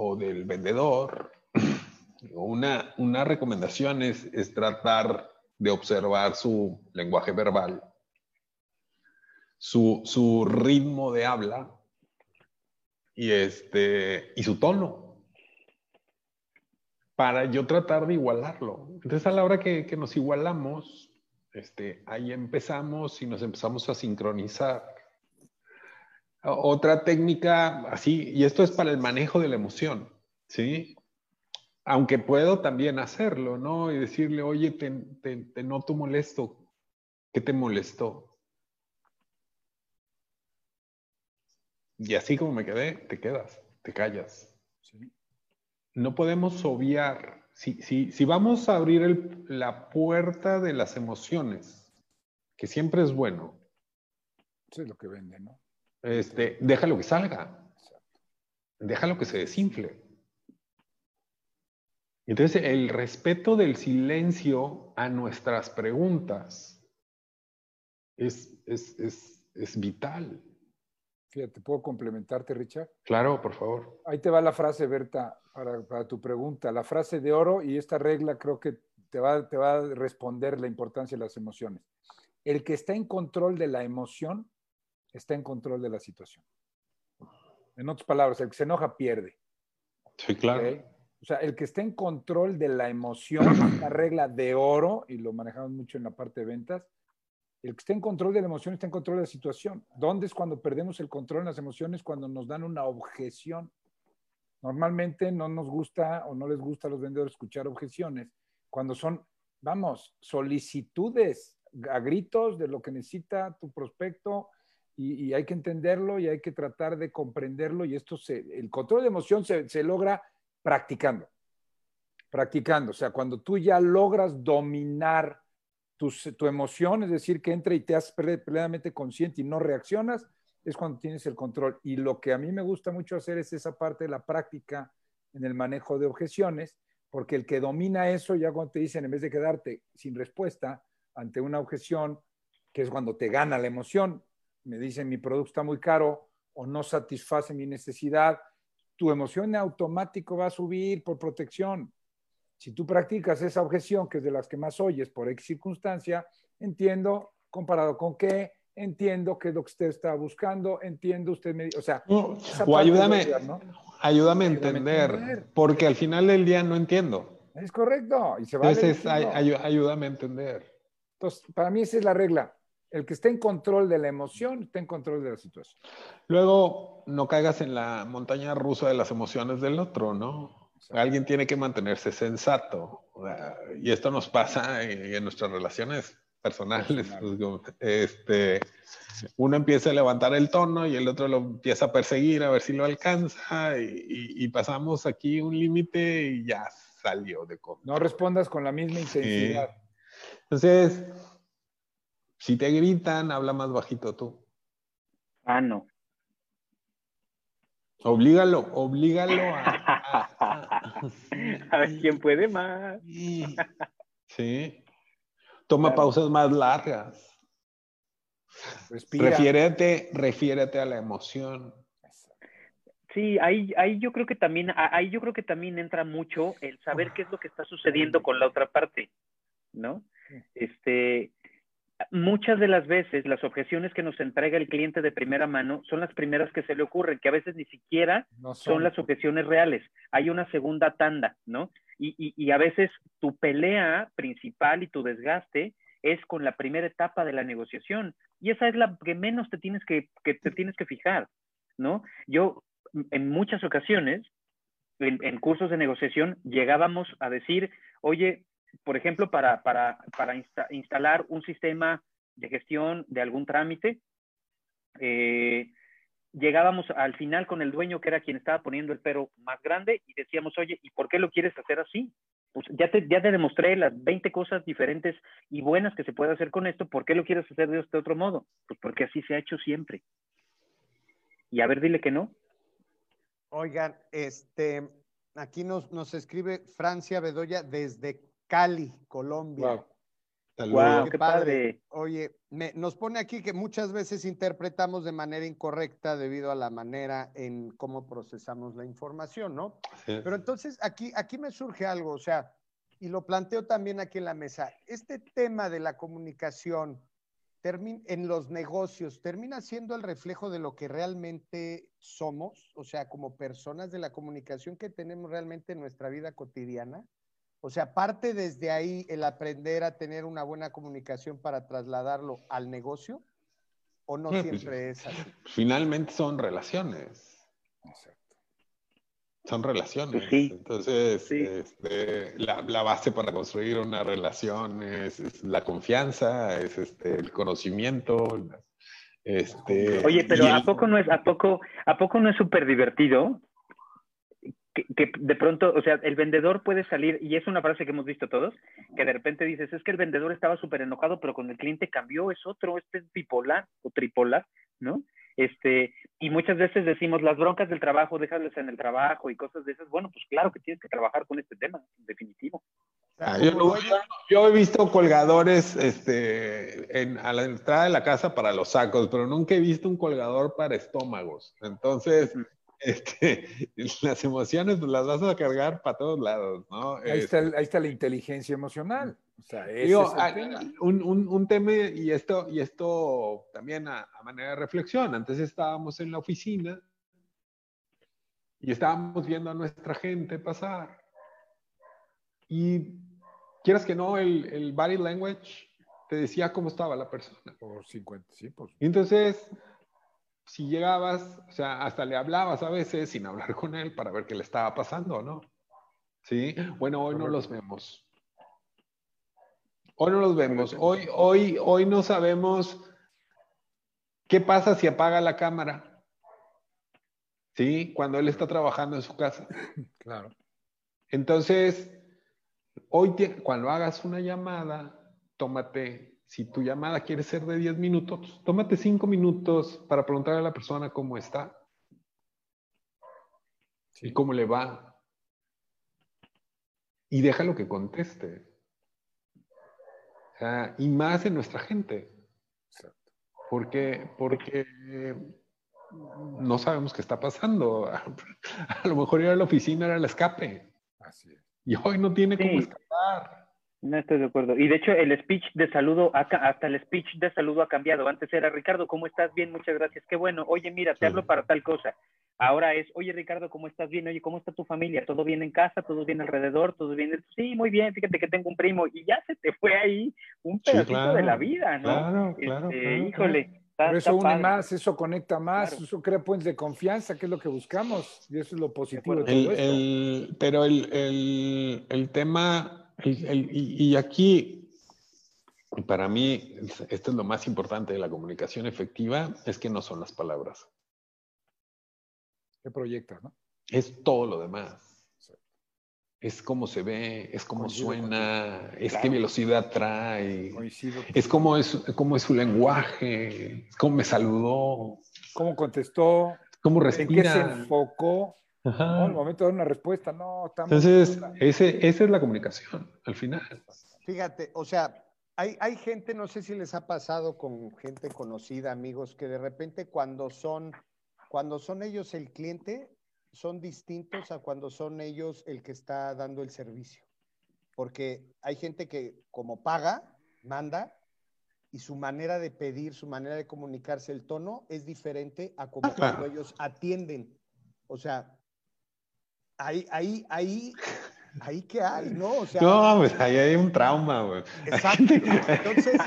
o del vendedor, una, una recomendación es, es, tratar de observar su lenguaje verbal, su, su ritmo de habla y, este, y su tono para yo tratar de igualarlo. Entonces a la hora que, que nos igualamos, este, ahí empezamos y nos empezamos a sincronizar otra técnica así, y esto es para el manejo de la emoción, ¿sí? Aunque puedo también hacerlo, ¿no? Y decirle, oye, te, te, noto molesto. ¿Qué te molestó? Y así como me quedé, te quedas, te callas. No podemos obviar. Si, si, si vamos a abrir la puerta de las emociones, que siempre es bueno. Eso es lo que vende, ¿no? Este, déjalo que salga. Déjalo que se desinfle. Entonces, el respeto del silencio a nuestras preguntas es, es, vital. Fíjate, ¿puedo complementarte, Richard? Claro, por favor. Ahí te va la frase, Berta, para, para, tu pregunta. La frase de oro y esta regla creo que te va, te va a responder la importancia de las emociones. El que está en control de la emoción está en control de la situación. En otras palabras, el que se enoja pierde. Sí, claro. O sea, el que esté en control de la emoción, la regla de oro, y lo manejamos mucho en la parte de ventas, el que esté en control de la emoción está en control de la situación. ¿Dónde es cuando perdemos el control en las emociones? Cuando nos dan una objeción. Normalmente no nos gusta o no les gusta a los vendedores escuchar objeciones. Cuando son, vamos, solicitudes a gritos de lo que necesita tu prospecto y, hay que entenderlo y hay que tratar de comprenderlo y esto se, el control de emoción se, logra practicando, practicando, o sea, cuando tú ya logras dominar tu emoción, es decir, que entra y te haces plenamente consciente y no reaccionas, es cuando tienes el control. Y lo que a mí me gusta mucho hacer es esa parte de la práctica en el manejo de objeciones, porque el que domina eso, ya cuando te dicen, en vez de quedarte sin respuesta ante una objeción, que es cuando te gana la emoción, me dicen mi producto está muy caro o no satisface mi necesidad, tu emoción automático va a subir por protección. Si tú practicas esa objeción, que es de las que más oyes por X circunstancia, entiendo, comparado con qué, entiendo qué es lo que usted está buscando, entiendo usted me... O sea... o ayúdame, ayúdame a entender, porque al final del día no entiendo. Es correcto. Y se va Entonces, ayúdame a entender. Entonces, para mí esa es la regla. El que esté en control de la emoción está en control de la situación. Luego, no caigas en la montaña rusa de las emociones del otro, ¿no? Alguien tiene que mantenerse sensato. Y esto nos pasa en, nuestras relaciones personales. Pues, este, uno empieza a levantar el tono y el otro lo empieza a perseguir a ver si lo alcanza y, pasamos aquí un límite y ya salió de control. No respondas con la misma intensidad. Entonces, si te gritan, habla más bajito tú. Ah, no. Oblígalo, oblígalo a... A, ver quién puede más. Sí. Toma pausas más largas. Refiérete, refiérete a la emoción. Sí, ahí, ahí yo creo que también, ahí yo creo que también entra mucho el saber qué es lo que está sucediendo con la otra parte, ¿no? Este, muchas de las veces las objeciones que nos entrega el cliente de primera mano son las primeras que se le ocurren, que a veces ni siquiera son. las objeciones reales. Hay una segunda tanda, ¿no? Y, a veces tu pelea principal y tu desgaste es con la primera etapa de la negociación. Y esa es la que menos te tienes que, que te tienes que fijar, ¿no? Yo en muchas ocasiones, en cursos de negociación, llegábamos a decir, oye, por ejemplo, para, para, para instalar un sistema de gestión de algún trámite, eh, llegábamos al final con el dueño que era quien estaba poniendo el pero más grande y decíamos, oye, ¿y por qué lo quieres hacer así? Pues ya te, ya te demostré las 20 cosas diferentes y buenas que se puede hacer con esto, ¿por qué lo quieres hacer de este otro modo? Pues porque así se ha hecho siempre. Y a ver, dile que no. Oigan, este, aquí nos, nos escribe Francia Bedoya desde Cali, Colombia. Wow. qué, padre. Oye, nos pone aquí que muchas veces interpretamos de manera incorrecta debido a la manera en cómo procesamos la información, ¿no? Pero entonces aquí, aquí me surge algo, o sea, y lo planteo también aquí en la mesa. Este tema de la comunicación en los negocios termina siendo el reflejo de lo que realmente somos, o sea, como personas de la comunicación que tenemos realmente en nuestra vida cotidiana. O sea, parte desde ahí el aprender a tener una buena comunicación para trasladarlo al negocio, o no pues, siempre es así. Finalmente son relaciones. Son relaciones. Entonces, este, la, base para construir una relación es, la confianza, es este, el conocimiento. Este, Oye, pero ¿a poco no es, a poco, a poco no es súper divertido que, de pronto, o sea, el vendedor puede salir, y es una frase que hemos visto todos, que de repente dices, es que el vendedor estaba súper enojado, pero con el cliente cambió, es otro, este es bipolar o tripolar, ¿no? Este, y muchas veces decimos, las broncas del trabajo, déjales en el trabajo y cosas de esas. Bueno, pues claro que tienes que trabajar con este tema, en definitivo. Ah, yo, he visto colgadores este, en, a la entrada de la casa para los sacos, pero nunca he visto un colgador para estómagos. Entonces, este, las emociones las vas a cargar para todos lados, ¿no? Ahí, está, ahí está, la inteligencia emocional. O sea, un, un, un, tema, y esto, y esto también a, manera de reflexión. Antes estábamos en la oficina Y estábamos viendo a nuestra gente pasar. Y quieras que no, el, el body language te decía cómo estaba la persona. Por 50, sí, por Y entonces, si llegabas, o sea, hasta le hablabas a veces sin hablar con él para ver qué le estaba pasando, ¿no? Sí, bueno, hoy no los vemos. Hoy no los vemos. Hoy, hoy, hoy no sabemos qué pasa si apaga la cámara. Sí, cuando él está trabajando en su casa. Claro. Entonces, hoy cuando hagas una llamada, tómate, si tu llamada quiere ser de 10 minutos, tómate 5 minutos para preguntarle a la persona cómo está y cómo le va. Y déjalo que conteste. y más en nuestra gente. Porque, porque no sabemos qué está pasando. A lo mejor ir a la oficina era el escape. Así es. Y hoy no tiene cómo escapar. No estoy de acuerdo. Y de hecho, el speech de saludo, hasta el speech de saludo ha cambiado. Antes era, Ricardo, ¿cómo estás? Bien, muchas gracias. Qué bueno. Oye, mira, te hablo para tal cosa. Ahora es, oye, Ricardo, ¿cómo estás? Bien. Oye, ¿cómo está tu familia? ¿Todo bien en casa? ¿Todo bien alrededor? ¿Todo bien? Sí, muy bien. Fíjate que tengo un primo. Y ya se te fue ahí un pedacito de la vida, ¿no? Claro, claro. Este, híjole. Pero eso une más, eso conecta más, eso crea puentes de confianza, que es lo que buscamos. Y eso es lo positivo de todo esto. pero el, el tema y, aquí, para mí, esto es lo más importante de la comunicación efectiva, es que no son las palabras. ¿Qué proyectas, no? Es todo lo demás. Es cómo se ve, es cómo suena, es qué velocidad trae, es cómo es, cómo es su lenguaje, cómo me saludó, cómo contestó, cómo respira, en qué se enfocó. Ajá. el momento de dar una respuesta, no, estamos... Entonces, ese, esa es la comunicación, al final. Fíjate, o sea, hay, hay, gente, no sé si les ha pasado con gente conocida, amigos, que de repente cuando son, cuando son ellos el cliente, son distintos a cuando son ellos el que está dando el servicio. Porque hay gente que como paga, manda, y su manera de pedir, su manera de comunicarse, el tono es diferente a como cuando ellos atienden. O sea, ahí, ahí, ahí, ahí que hay, ¿no? O sea, no, pues ahí hay un trauma, güey. Exacto. Entonces,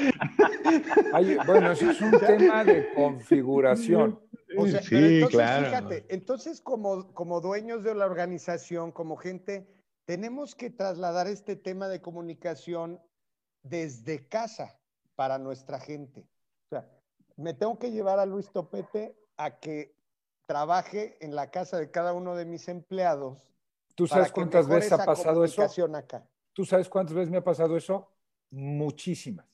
bueno, eso es un tema de configuración. O sea, sí, entonces, claro. fíjate, entonces como, como dueños de la organización, como gente, tenemos que trasladar este tema de comunicación desde casa para nuestra gente. O sea, me tengo que llevar a Luis Topete a que trabaje en la casa de cada uno de mis empleados. ¿Tú sabes cuántas veces ha pasado eso? Acá. ¿Tú sabes cuántas veces me ha pasado eso? Muchísimas.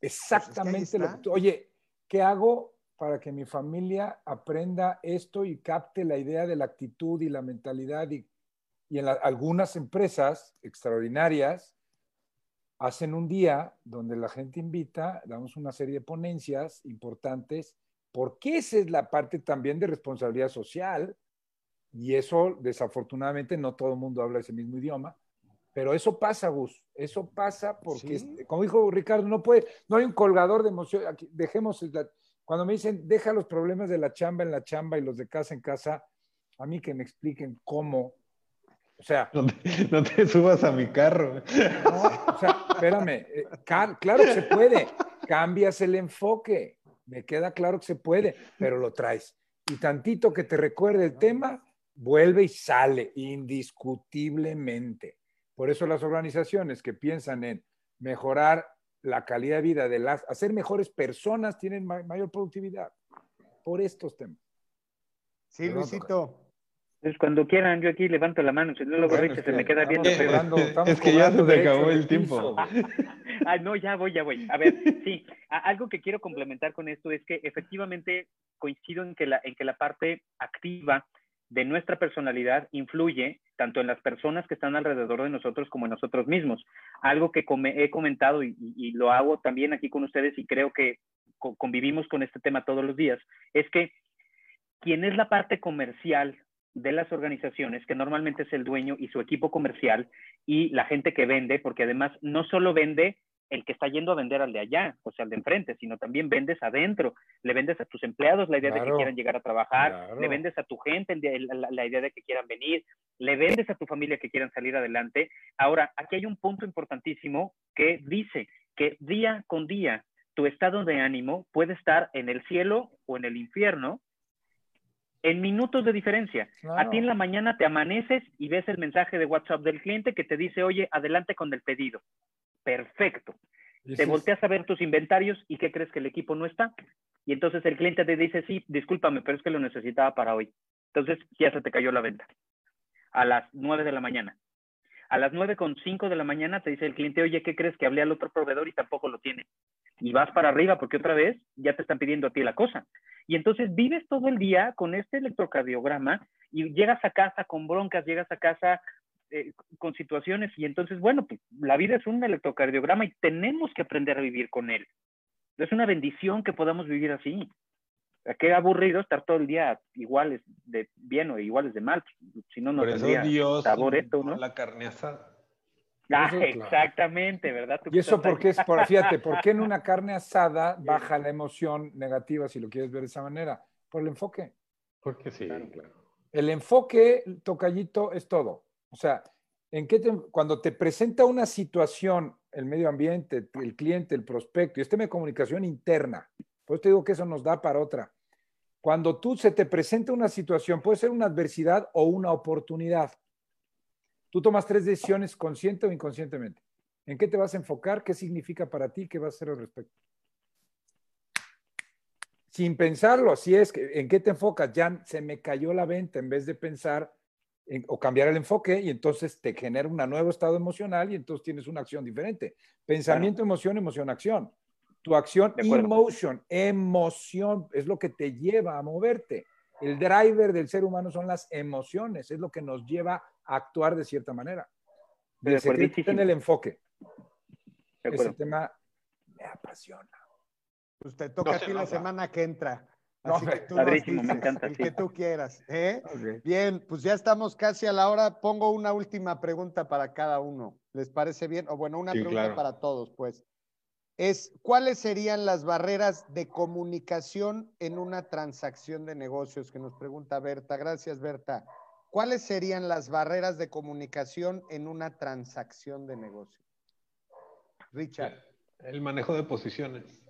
Exactamente lo que Oye, ¿qué hago para que mi familia aprenda esto y capte la idea de la actitud y la mentalidad? Y, y en algunas empresas extraordinarias hacen un día donde la gente invita, damos una serie de ponencias importantes porque esa es la parte también de responsabilidad social, y eso desafortunadamente no todo el mundo habla ese mismo idioma, pero eso pasa, Gus, eso pasa porque, como dijo Ricardo, no puede, no hay un colgador de emoción, dejemos, cuando me dicen, deja los problemas de la chamba en la chamba y los de casa en casa, a mí que me expliquen cómo, o sea... No te, subas a mi carro. o sea, espérame, eh, claro que se puede, cambias el enfoque, me queda claro que se puede, pero lo traes. Y tantito que te recuerde el tema, vuelve y sale indiscutiblemente. Por eso las organizaciones que piensan en mejorar la calidad de vida de las, hacer mejores personas, tienen mayor productividad por estos temas. Sí, Luisito. Pues cuando quieran, yo aquí levanto la mano, si no lo bueno, se me queda viendo. es que ya se te acabó el tiempo. ah, no, ya voy, ya voy. A ver, sí, algo que quiero complementar con esto es que efectivamente coincido en que la, en que la parte activa de nuestra personalidad influye tanto en las personas que están alrededor de nosotros como en nosotros mismos. Algo que he comentado y, y, lo hago también aquí con ustedes y creo que convivimos con este tema todos los días, es que quien es la parte comercial de las organizaciones, que normalmente es el dueño y su equipo comercial y la gente que vende, porque además no solo vende el que está yendo a vender al de allá, o sea, al de enfrente, sino también vendes adentro, le vendes a tus empleados la idea de que quieran llegar a trabajar, le vendes a tu gente la, idea de que quieran venir, le vendes a tu familia que quieran salir adelante. Ahora, aquí hay un punto importantísimo que dice que día con día tu estado de ánimo puede estar en el cielo o en el infierno en minutos de diferencia. A ti en la mañana te amaneces y ves el mensaje de WhatsApp del cliente que te dice, oye, adelante con el pedido. Perfecto. te volteas a ver tus inventarios y ¿qué crees que el equipo no está? Y entonces el cliente te dice, sí, discúlpame, pero es que lo necesitaba para hoy. Entonces ya se te cayó la venta. A las nueve de la mañana. A las nueve con cinco de la mañana te dice el cliente, oye, ¿qué crees que hablé al otro proveedor y tampoco lo tiene? Y vas para arriba porque otra vez ya te están pidiendo a ti la cosa. Y entonces vives todo el día con este electrocardiograma y llegas a casa con broncas, llegas a casa eh, con situaciones y entonces, bueno, pues la vida es un electrocardiograma y tenemos que aprender a vivir con él. Es una bendición que podamos vivir así. Qué aburrido estar todo el día iguales de bien o iguales de mal. Si no, no tendría sabor esto, ¿no? La carne asada. Ah, exactamente, ¿verdad? y eso porque es, por, fíjate, ¿por qué en una carne asada baja la emoción negativa, si lo quieres ver de esa manera? Por el enfoque. Porque sí, claro. El enfoque, tocallito, es todo. O sea, ¿en qué cuando te presenta una situación, el medio ambiente, el cliente, el prospecto, y este de comunicación interna, pues te digo que eso nos da para otra. Cuando tú se te presenta una situación, puede ser una adversidad o una oportunidad. Tú tomas tres decisiones consciente o inconscientemente. ¿En qué te vas a enfocar? ¿Qué significa para ti? ¿Qué vas a hacer al respecto? Sin pensarlo, así es. ¿En qué te enfocas? Ya se me cayó la venta en vez de pensar o cambiar el enfoque y entonces te genera un nuevo estado emocional y entonces tienes una acción diferente. Pensamiento, emoción, emoción, acción. Tu acción, emotion, emoción, es lo que te lleva a moverte. El driver del ser humano son las emociones, es lo que nos lleva a actuar de cierta manera. De en el enfoque. Ese tema me apasiona. Pues te toca a ti la semana que entra. Así que tú me encanta. El que tú quieras. ¿eh? Bien, pues ya estamos casi a la hora. Pongo una última pregunta para cada uno. ¿Les parece bien? O bueno, una pregunta para todos, pues es cuáles serían las barreras de comunicación en una transacción de negocios que nos pregunta Berta. Gracias, Berta. ¿Cuáles serían las barreras de comunicación en una transacción de negocios? Richard. El manejo de posiciones.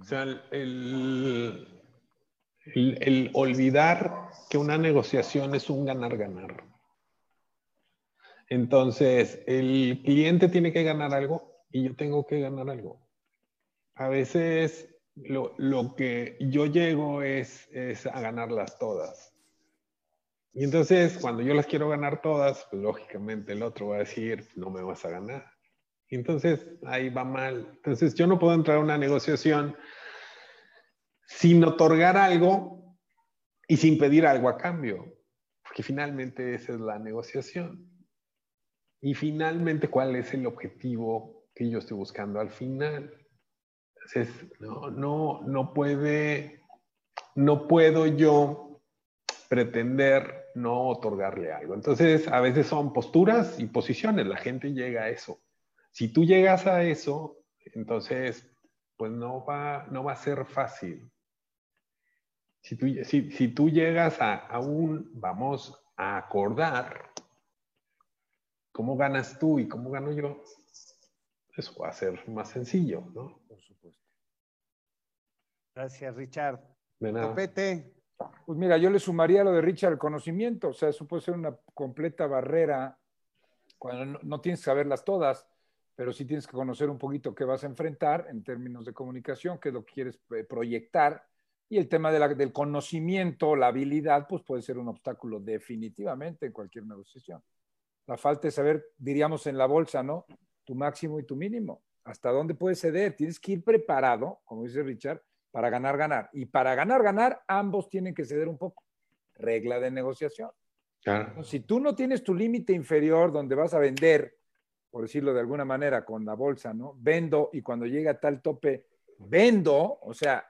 O sea, el, el olvidar que una negociación es un ganar-ganar. Entonces, el cliente tiene que ganar algo y yo tengo que ganar algo. A veces lo, lo que yo llego es, es, a ganarlas todas. Y entonces, cuando yo las quiero ganar todas, pues lógicamente el otro va a decir, no me vas a ganar. Entonces, ahí va mal. Entonces, yo no puedo entrar a una negociación sin otorgar algo y sin pedir algo a cambio, porque finalmente esa es la negociación. Y finalmente, ¿cuál es el objetivo que yo estoy buscando al final. Entonces, no, no, no puede, no puedo yo pretender no otorgarle algo. Entonces, a veces son posturas y posiciones, la gente llega a eso. Si tú llegas a eso, entonces, pues no va, no va a ser fácil. Si tú, si, si tú llegas a, a un, vamos a acordar, ¿cómo ganas tú y cómo gano yo? eso va a ser más sencillo, ¿no? Por supuesto. Gracias, Richard. De nada. Pues mira, yo le sumaría lo de Richard el conocimiento, o sea, eso puede ser una completa barrera cuando no, tienes que saberlas todas, pero sí tienes que conocer un poquito qué vas a enfrentar en términos de comunicación, qué es lo que quieres eh, proyectar, y el tema del conocimiento, la habilidad, pues puede ser un obstáculo definitivamente en cualquier negociación. La falta de saber, diríamos en la bolsa, ¿no? tu máximo y tu mínimo. ¿Hasta dónde puedes ceder? Tienes que ir preparado, como dice Richard, para ganar, ganar. Y para ganar, ganar, ambos tienen que ceder un poco. Regla de negociación. si tú no tienes tu límite inferior donde vas a vender, por decirlo de alguna manera, con la bolsa, ¿no? Vendo y cuando llega a tal tope, vendo, o sea,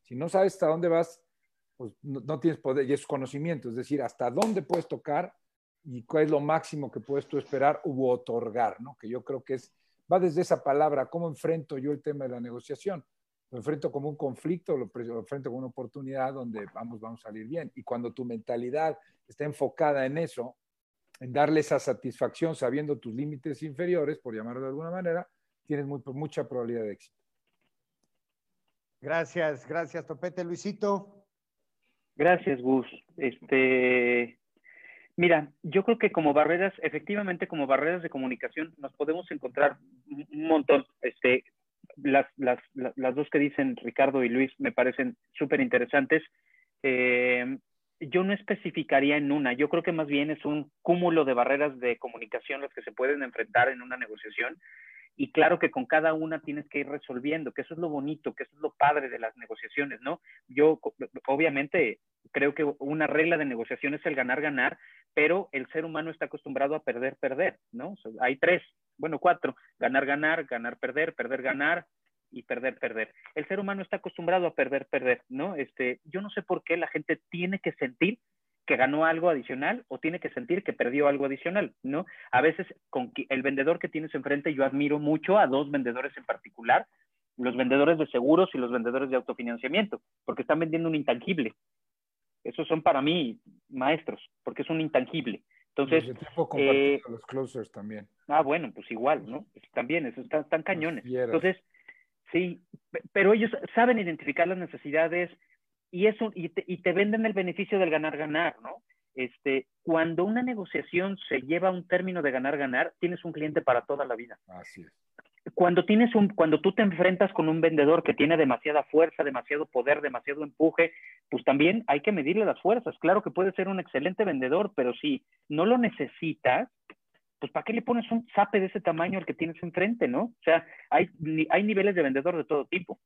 si no sabes hasta dónde vas, pues no, no tienes poder y es conocimiento, es decir, hasta dónde puedes tocar y cuál es lo máximo que puedes tú esperar u otorgar, ¿no? Que yo creo que es va desde esa palabra, ¿cómo enfrento yo el tema de la negociación? Lo enfrento como un conflicto, lo, lo enfrento como una oportunidad donde vamos, vamos a salir bien. Y cuando tu mentalidad está enfocada en eso, en darle esa satisfacción sabiendo tus límites inferiores, por llamarlo de alguna manera, tienes muy, mucha probabilidad de éxito. Gracias, gracias, Topete. Luisito. Gracias, Gus. Este, mira, yo creo que como barreras, efectivamente, como barreras de comunicación, nos podemos encontrar un montón. Este, las, las, las dos que dicen Ricardo y Luis me parecen súper interesantes. Eh, yo no especificaría en una, yo creo que más bien es un cúmulo de barreras de comunicación las que se pueden enfrentar en una negociación y claro que con cada una tienes que ir resolviendo, que eso es lo bonito, que eso es lo padre de las negociaciones, ¿no? Yo obviamente creo que una regla de negociación es el ganar-ganar, pero el ser humano está acostumbrado a perder-perder, ¿no? hay tres, bueno, cuatro, ganar-ganar, ganar-perder, perder-ganar, y perder, perder. El ser humano está acostumbrado a perder, perder, ¿no? Este, yo no sé por qué la gente tiene que sentir que ganó algo adicional o tiene que sentir que perdió algo adicional, ¿no? A veces con el vendedor que tienes enfrente, yo admiro mucho a dos vendedores en particular, los vendedores de seguros y los vendedores de autofinanciamiento, porque están vendiendo un intangible. Esos son para mí maestros, porque es un intangible. Entonces, eh, los closers también. Ah, bueno, pues igual, ¿no? También, esos están, están cañones. Entonces, Sí, pero ellos saben identificar las necesidades y eso y te, y te venden el beneficio del ganar-ganar, ¿no? Este, cuando una negociación se lleva a un término de ganar-ganar, tienes un cliente para toda la vida. Así es. Cuando, tienes un, cuando tú te enfrentas con un vendedor que tiene demasiada fuerza, demasiado poder, demasiado empuje, pues también hay que medirle las fuerzas. Claro que puede ser un excelente vendedor, pero si no lo necesitas, pues ¿para qué le pones un zape de ese tamaño al que tienes enfrente, no? O sea, hay, hay niveles de vendedor de todo tipo.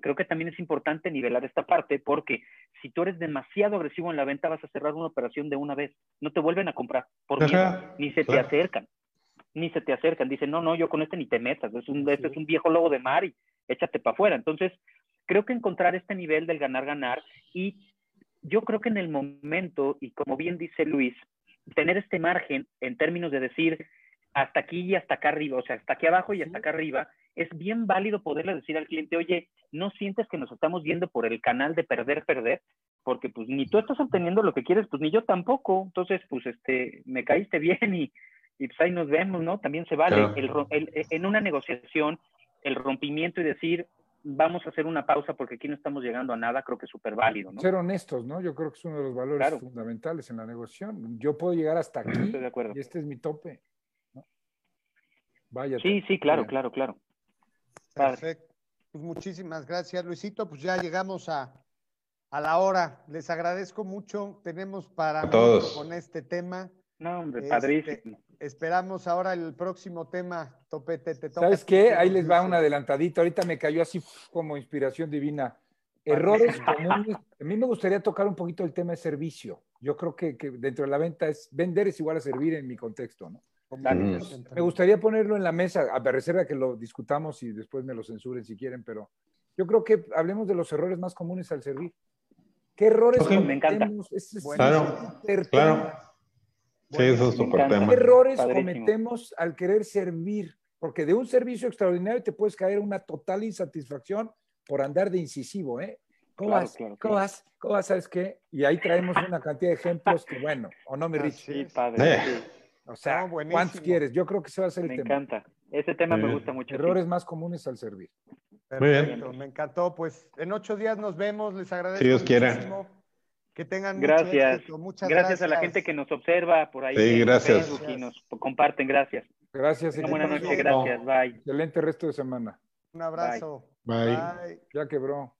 Creo que también es importante nivelar esta parte porque si tú eres demasiado agresivo en la venta vas a cerrar una operación de una vez. No te vuelven a comprar por miedo, ni se te acercan. Ni se te acercan. Dicen, no, no, yo con este ni te metas. Es un, este es un viejo lobo de mar y échate para afuera. Entonces, creo que encontrar este nivel del ganar-ganar y yo creo que en el momento, y como bien dice Luis, tener este margen en términos de decir hasta aquí y hasta acá arriba, o sea, hasta aquí abajo y hasta acá arriba, es bien válido poderle decir al cliente, oye, no sientes que nos estamos yendo por el canal de perder, perder, porque pues ni tú estás obteniendo lo que quieres, pues ni yo tampoco, entonces pues este, me caíste bien y, y pues ahí nos vemos, ¿no? También se vale. en una negociación, el rompimiento y decir, vamos a hacer una pausa porque aquí no estamos llegando a nada, creo que es súper válido. ¿no? Ser honestos, ¿no? Yo creo que es uno de los valores fundamentales en la negociación. Yo puedo llegar hasta aquí Estoy de acuerdo. y este es mi tope. Vaya. Sí, sí, claro, claro, claro. Perfecto. Pues muchísimas gracias, Luisito. Pues ya llegamos a, a la hora. Les agradezco mucho. Tenemos para todos con este tema. No, hombre, este, padrísimo. Esperamos ahora el próximo tema, Topete. Te ¿Sabes qué? Ahí les va una adelantadita. Ahorita me cayó así como inspiración divina. Errores comunes. A mí me gustaría tocar un poquito el tema de servicio. Yo creo que, dentro de la venta es vender es igual a servir en mi contexto, ¿no? Me gustaría ponerlo en la mesa, a reserva que lo discutamos y después me lo censuren si quieren, pero yo creo que hablemos de los errores más comunes al servir. ¿Qué errores Me encanta. claro, claro. Sí, eso es súper tema. ¿Qué errores cometemos al querer servir? Porque de un servicio extraordinario te puedes caer una total insatisfacción por andar de incisivo, ¿eh? ¿Cómo vas? ¿Cómo vas? ¿Cómo vas? ¿Sabes qué? Y ahí traemos una cantidad de ejemplos que, bueno, ¿o no, me Rich? Sí, padre. Eh. O sea, ¿cuántos quieres? Yo creo que ese va a ser el tema. Me encanta. Ese tema me gusta mucho. Errores más comunes al servir. Perfecto, me encantó. Pues en ocho días nos vemos. Les agradezco. Si Dios quiera. Que tengan gracias. Mucho Muchas gracias. a la gente que nos observa por ahí sí, gracias. y nos comparten. Gracias. Gracias. Una buena noche. Gracias. Bye. Excelente resto de semana. Un abrazo. Bye. Bye. Ya quebró.